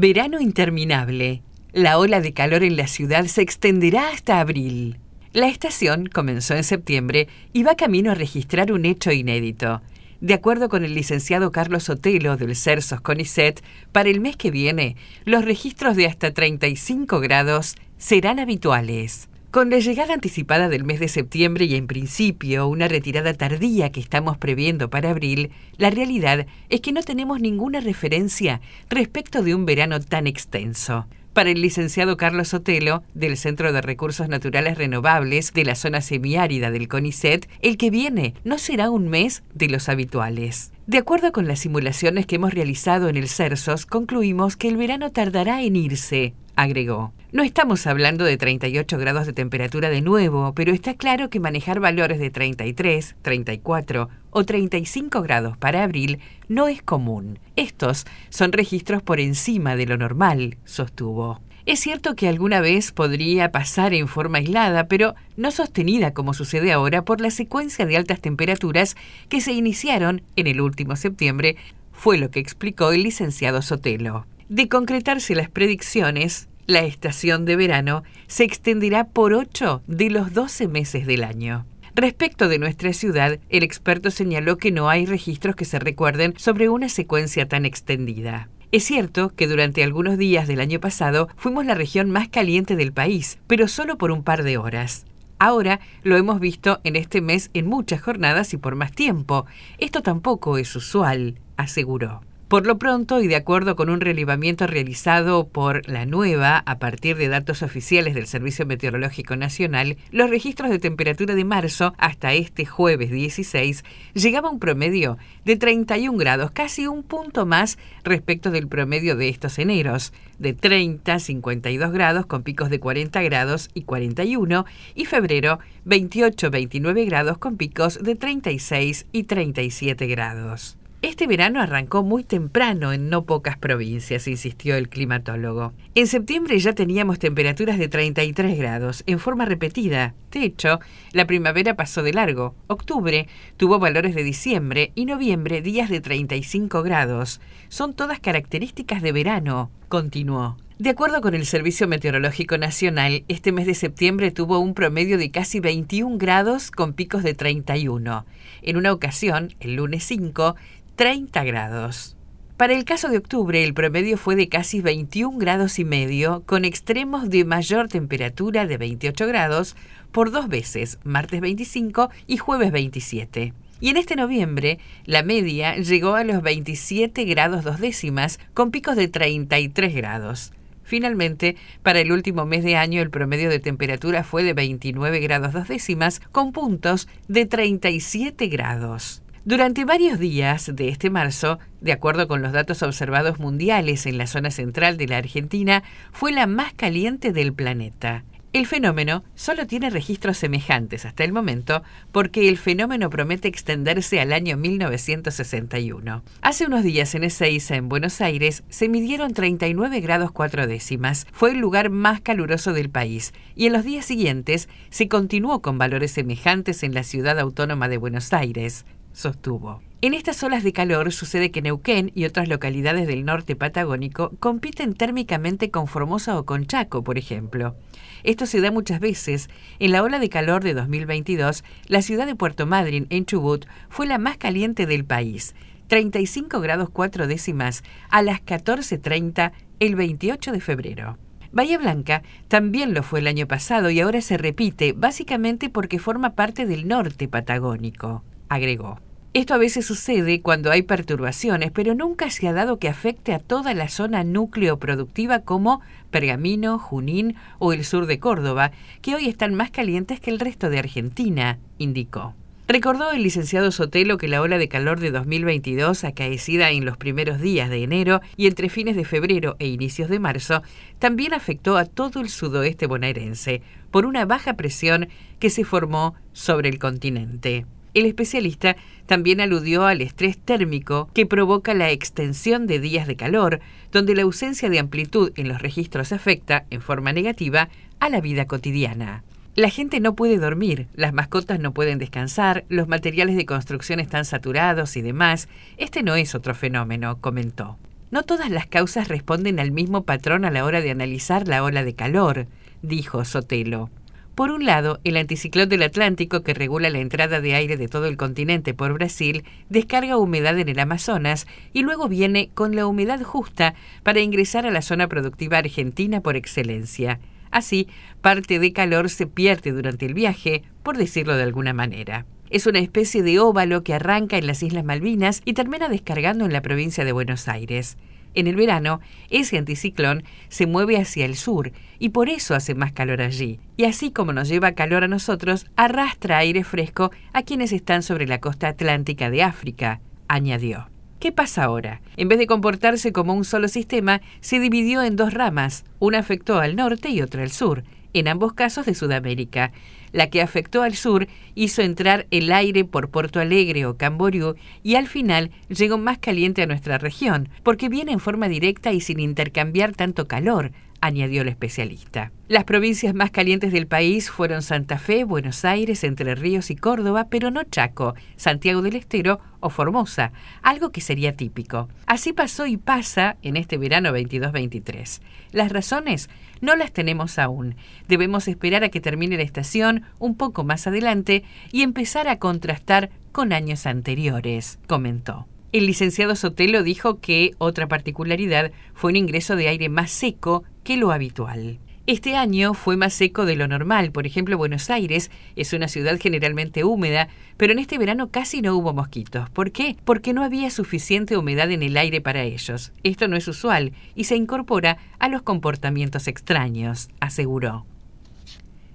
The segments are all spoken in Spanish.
Verano interminable. La ola de calor en la ciudad se extenderá hasta abril. La estación comenzó en septiembre y va camino a registrar un hecho inédito. De acuerdo con el licenciado Carlos Otelo del CERSOS CONICET, para el mes que viene, los registros de hasta 35 grados serán habituales. Con la llegada anticipada del mes de septiembre y en principio una retirada tardía que estamos previendo para abril, la realidad es que no tenemos ninguna referencia respecto de un verano tan extenso. Para el licenciado Carlos Sotelo, del Centro de Recursos Naturales Renovables de la zona semiárida del CONICET, el que viene no será un mes de los habituales. De acuerdo con las simulaciones que hemos realizado en el CERSOS, concluimos que el verano tardará en irse, agregó. No estamos hablando de 38 grados de temperatura de nuevo, pero está claro que manejar valores de 33, 34 o 35 grados para abril no es común. Estos son registros por encima de lo normal, sostuvo. Es cierto que alguna vez podría pasar en forma aislada, pero no sostenida como sucede ahora por la secuencia de altas temperaturas que se iniciaron en el último septiembre, fue lo que explicó el licenciado Sotelo. De concretarse las predicciones, la estación de verano se extenderá por 8 de los 12 meses del año. Respecto de nuestra ciudad, el experto señaló que no hay registros que se recuerden sobre una secuencia tan extendida. Es cierto que durante algunos días del año pasado fuimos la región más caliente del país, pero solo por un par de horas. Ahora lo hemos visto en este mes en muchas jornadas y por más tiempo. Esto tampoco es usual, aseguró. Por lo pronto, y de acuerdo con un relevamiento realizado por la nueva a partir de datos oficiales del Servicio Meteorológico Nacional, los registros de temperatura de marzo hasta este jueves 16 llegaba a un promedio de 31 grados, casi un punto más respecto del promedio de estos eneros, de 30 a 52 grados con picos de 40 grados y 41, y febrero 28-29 grados con picos de 36 y 37 grados. Este verano arrancó muy temprano en no pocas provincias, insistió el climatólogo. En septiembre ya teníamos temperaturas de 33 grados, en forma repetida. De hecho, la primavera pasó de largo. Octubre tuvo valores de diciembre y noviembre días de 35 grados. Son todas características de verano, continuó. De acuerdo con el Servicio Meteorológico Nacional, este mes de septiembre tuvo un promedio de casi 21 grados con picos de 31. En una ocasión, el lunes 5, 30 grados. Para el caso de octubre, el promedio fue de casi 21 grados y medio, con extremos de mayor temperatura de 28 grados por dos veces, martes 25 y jueves 27. Y en este noviembre, la media llegó a los 27 grados dos décimas, con picos de 33 grados. Finalmente, para el último mes de año, el promedio de temperatura fue de 29 grados dos décimas, con puntos de 37 grados. Durante varios días de este marzo, de acuerdo con los datos observados mundiales en la zona central de la Argentina, fue la más caliente del planeta. El fenómeno solo tiene registros semejantes hasta el momento porque el fenómeno promete extenderse al año 1961. Hace unos días en Ezeiza, en Buenos Aires, se midieron 39 grados 4 décimas. Fue el lugar más caluroso del país y en los días siguientes se continuó con valores semejantes en la ciudad autónoma de Buenos Aires sostuvo. En estas olas de calor sucede que Neuquén y otras localidades del norte patagónico compiten térmicamente con Formosa o con Chaco, por ejemplo. Esto se da muchas veces. En la ola de calor de 2022, la ciudad de Puerto Madryn, en Chubut, fue la más caliente del país, 35 grados 4 décimas a las 14.30 el 28 de febrero. Bahía Blanca también lo fue el año pasado y ahora se repite, básicamente porque forma parte del norte patagónico, agregó. Esto a veces sucede cuando hay perturbaciones, pero nunca se ha dado que afecte a toda la zona núcleo productiva como Pergamino, Junín o el sur de Córdoba, que hoy están más calientes que el resto de Argentina, indicó. Recordó el licenciado Sotelo que la ola de calor de 2022, acaecida en los primeros días de enero y entre fines de febrero e inicios de marzo, también afectó a todo el sudoeste bonaerense por una baja presión que se formó sobre el continente. El especialista también aludió al estrés térmico que provoca la extensión de días de calor, donde la ausencia de amplitud en los registros afecta, en forma negativa, a la vida cotidiana. La gente no puede dormir, las mascotas no pueden descansar, los materiales de construcción están saturados y demás. Este no es otro fenómeno, comentó. No todas las causas responden al mismo patrón a la hora de analizar la ola de calor, dijo Sotelo. Por un lado, el anticiclón del Atlántico, que regula la entrada de aire de todo el continente por Brasil, descarga humedad en el Amazonas y luego viene con la humedad justa para ingresar a la zona productiva argentina por excelencia. Así, parte de calor se pierde durante el viaje, por decirlo de alguna manera. Es una especie de óvalo que arranca en las Islas Malvinas y termina descargando en la provincia de Buenos Aires. En el verano, ese anticiclón se mueve hacia el sur y por eso hace más calor allí. Y así como nos lleva calor a nosotros, arrastra aire fresco a quienes están sobre la costa atlántica de África, añadió. ¿Qué pasa ahora? En vez de comportarse como un solo sistema, se dividió en dos ramas. Una afectó al norte y otra al sur, en ambos casos de Sudamérica. La que afectó al sur hizo entrar el aire por Porto Alegre o Camboriú y al final llegó más caliente a nuestra región, porque viene en forma directa y sin intercambiar tanto calor, añadió el especialista. Las provincias más calientes del país fueron Santa Fe, Buenos Aires, Entre Ríos y Córdoba, pero no Chaco, Santiago del Estero o Formosa, algo que sería típico. Así pasó y pasa en este verano 22-23. Las razones no las tenemos aún. Debemos esperar a que termine la estación un poco más adelante y empezar a contrastar con años anteriores, comentó. El licenciado Sotelo dijo que otra particularidad fue un ingreso de aire más seco que lo habitual. Este año fue más seco de lo normal. Por ejemplo, Buenos Aires es una ciudad generalmente húmeda, pero en este verano casi no hubo mosquitos. ¿Por qué? Porque no había suficiente humedad en el aire para ellos. Esto no es usual y se incorpora a los comportamientos extraños, aseguró.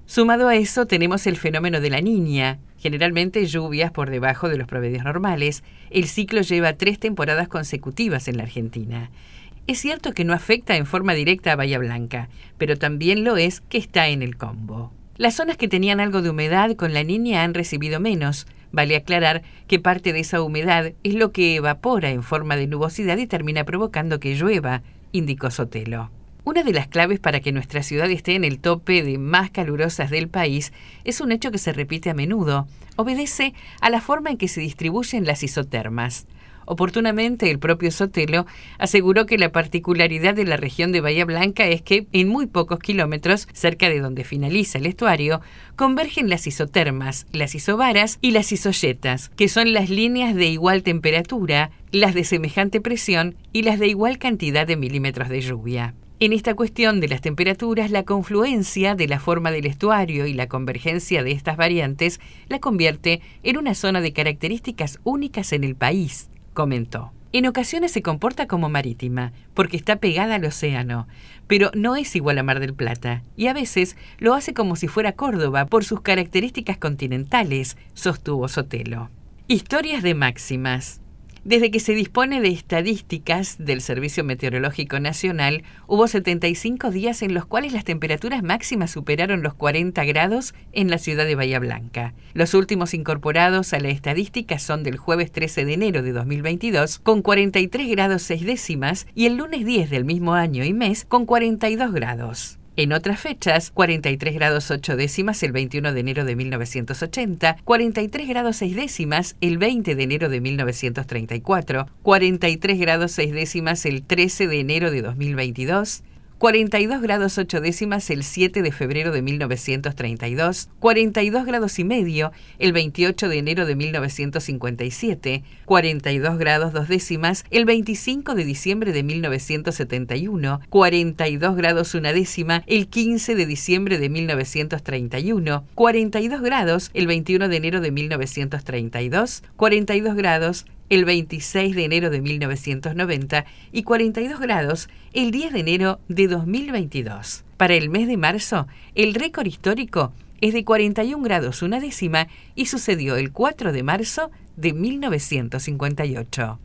Sumado a eso tenemos el fenómeno de la niña, generalmente lluvias por debajo de los promedios normales. El ciclo lleva tres temporadas consecutivas en la Argentina. Es cierto que no afecta en forma directa a Bahía Blanca, pero también lo es que está en el combo. Las zonas que tenían algo de humedad con la niña han recibido menos. Vale aclarar que parte de esa humedad es lo que evapora en forma de nubosidad y termina provocando que llueva, indicó Sotelo. Una de las claves para que nuestra ciudad esté en el tope de más calurosas del país es un hecho que se repite a menudo. Obedece a la forma en que se distribuyen las isotermas. Oportunamente, el propio Sotelo aseguró que la particularidad de la región de Bahía Blanca es que, en muy pocos kilómetros, cerca de donde finaliza el estuario, convergen las isotermas, las isobaras y las isoyetas, que son las líneas de igual temperatura, las de semejante presión y las de igual cantidad de milímetros de lluvia. En esta cuestión de las temperaturas, la confluencia de la forma del estuario y la convergencia de estas variantes la convierte en una zona de características únicas en el país comentó. En ocasiones se comporta como marítima, porque está pegada al océano, pero no es igual a Mar del Plata, y a veces lo hace como si fuera Córdoba por sus características continentales, sostuvo Sotelo. Historias de máximas. Desde que se dispone de estadísticas del Servicio Meteorológico Nacional, hubo 75 días en los cuales las temperaturas máximas superaron los 40 grados en la ciudad de Bahía Blanca. Los últimos incorporados a la estadística son del jueves 13 de enero de 2022 con 43 grados 6 décimas y el lunes 10 del mismo año y mes con 42 grados. En otras fechas, 43 grados 8 décimas el 21 de enero de 1980, 43 grados 6 décimas el 20 de enero de 1934, 43 grados 6 décimas el 13 de enero de 2022, 42 grados 8 décimas el 7 de febrero de 1932, 42 grados y medio el 28 de enero de 1957, 42 grados 2 décimas el 25 de diciembre de 1971, 42 grados 1 décima el 15 de diciembre de 1931, 42 grados el 21 de enero de 1932, 42 grados el 26 de enero de 1990 y 42 grados el 10 de enero de 2022. Para el mes de marzo, el récord histórico es de 41 grados una décima y sucedió el 4 de marzo de 1958.